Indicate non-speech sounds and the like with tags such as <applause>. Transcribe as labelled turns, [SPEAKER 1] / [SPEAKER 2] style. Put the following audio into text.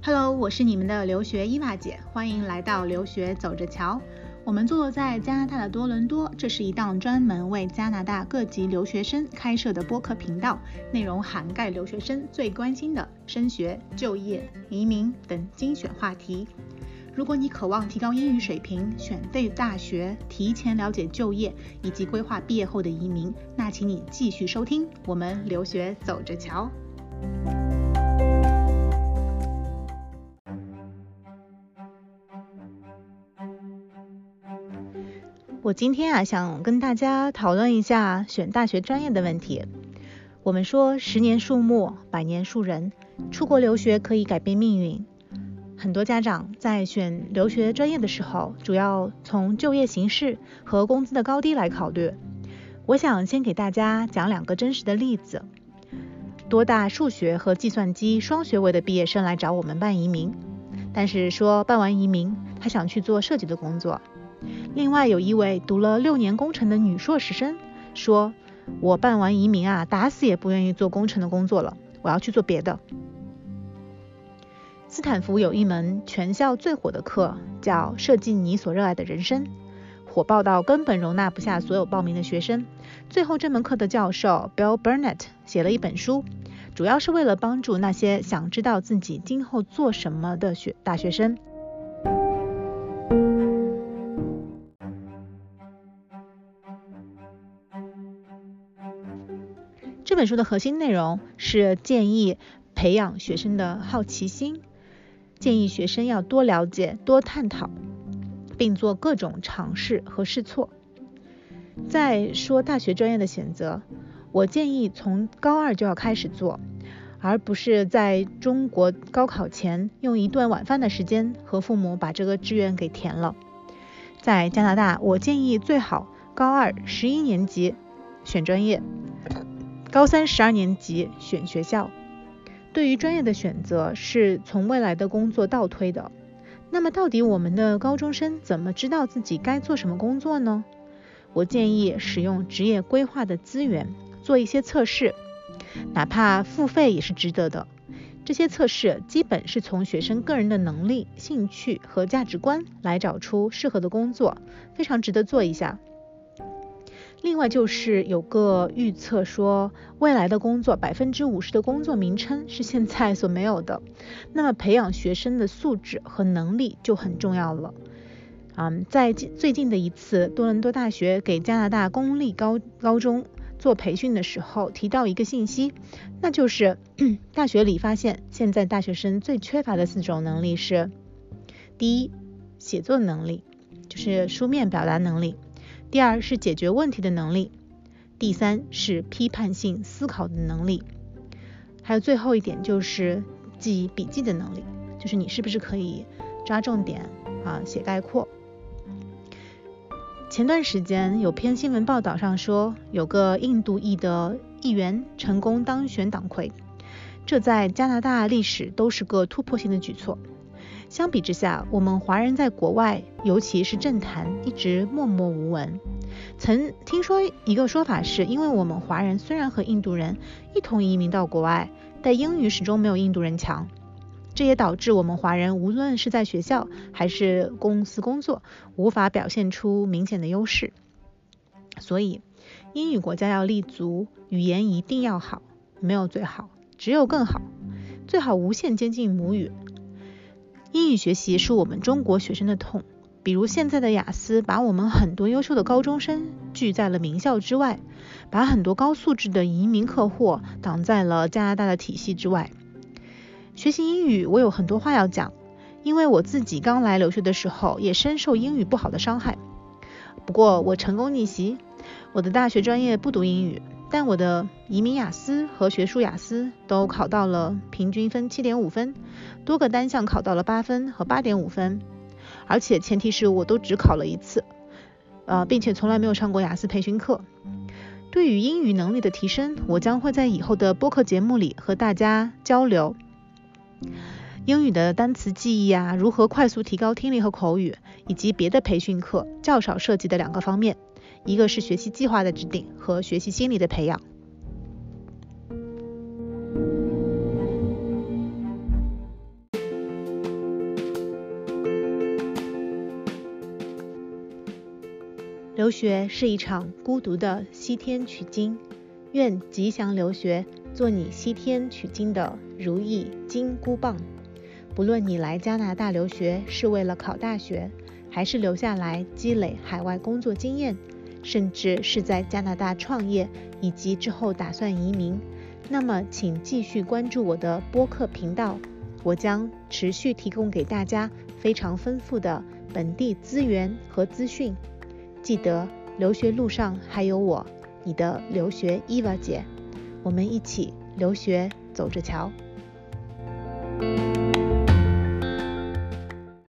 [SPEAKER 1] Hello，我是你们的留学伊娃姐，欢迎来到留学走着瞧。我们坐落在加拿大的多伦多，这是一档专门为加拿大各级留学生开设的播客频道，内容涵盖留学生最关心的升学、就业、移民等精选话题。如果你渴望提高英语水平、选对大学、提前了解就业以及规划毕业后的移民，那请你继续收听我们留学走着瞧。我今天啊，想跟大家讨论一下选大学专业的问题。我们说十年树木，百年树人，出国留学可以改变命运。很多家长在选留学专业的时候，主要从就业形势和工资的高低来考虑。我想先给大家讲两个真实的例子。多大数学和计算机双学位的毕业生来找我们办移民，但是说办完移民，他想去做设计的工作。另外有一位读了六年工程的女硕士生说：“我办完移民啊，打死也不愿意做工程的工作了，我要去做别的。”斯坦福有一门全校最火的课，叫《设计你所热爱的人生》，火爆到根本容纳不下所有报名的学生。最后这门课的教授 Bill Burnett 写了一本书，主要是为了帮助那些想知道自己今后做什么的学大学生。这本书的核心内容是建议培养学生的好奇心，建议学生要多了解、多探讨，并做各种尝试和试错。再说大学专业的选择，我建议从高二就要开始做，而不是在中国高考前用一顿晚饭的时间和父母把这个志愿给填了。在加拿大，我建议最好高二十一年级选专业。高三十二年级选学校，对于专业的选择是从未来的工作倒推的。那么，到底我们的高中生怎么知道自己该做什么工作呢？我建议使用职业规划的资源做一些测试，哪怕付费也是值得的。这些测试基本是从学生个人的能力、兴趣和价值观来找出适合的工作，非常值得做一下。另外就是有个预测说，未来的工作百分之五十的工作名称是现在所没有的，<laughs> 那么培养学生的素质和能力就很重要了。嗯，在最近的一次多伦多大学给加拿大公立高高中做培训的时候，提到一个信息，那就是 <clears throat> 大学里发现现在大学生最缺乏的四种能力是：第一，写作能力，就是书面表达能力。第二是解决问题的能力，第三是批判性思考的能力，还有最后一点就是记笔记的能力，就是你是不是可以抓重点啊写概括。前段时间有篇新闻报道上说，有个印度裔的议员成功当选党魁，这在加拿大历史都是个突破性的举措。相比之下，我们华人在国外，尤其是政坛，一直默默无闻。曾听说一个说法是，因为我们华人虽然和印度人一同移民到国外，但英语始终没有印度人强。这也导致我们华人无论是在学校还是公司工作，无法表现出明显的优势。所以，英语国家要立足，语言一定要好，没有最好，只有更好，最好无限接近母语。英语学习是我们中国学生的痛，比如现在的雅思，把我们很多优秀的高中生拒在了名校之外，把很多高素质的移民客户挡在了加拿大的体系之外。学习英语，我有很多话要讲，因为我自己刚来留学的时候，也深受英语不好的伤害。不过我成功逆袭，我的大学专业不读英语。但我的移民雅思和学术雅思都考到了平均分七点五分，多个单项考到了八分和八点五分，而且前提是我都只考了一次，呃，并且从来没有上过雅思培训课。对于英语能力的提升，我将会在以后的播客节目里和大家交流英语的单词记忆啊，如何快速提高听力和口语，以及别的培训课较少涉及的两个方面。一个是学习计划的制定和学习心理的培养。留学是一场孤独的西天取经愿吉祥留学做你西天取经的如意金箍棒。不论你来加拿大留学是为了考大学还是留下来积累海外工作经验甚至是在加拿大创业，以及之后打算移民，那么请继续关注我的播客频道，我将持续提供给大家非常丰富的本地资源和资讯。记得留学路上还有我，你的留学伊娃姐，我们一起留学走着瞧。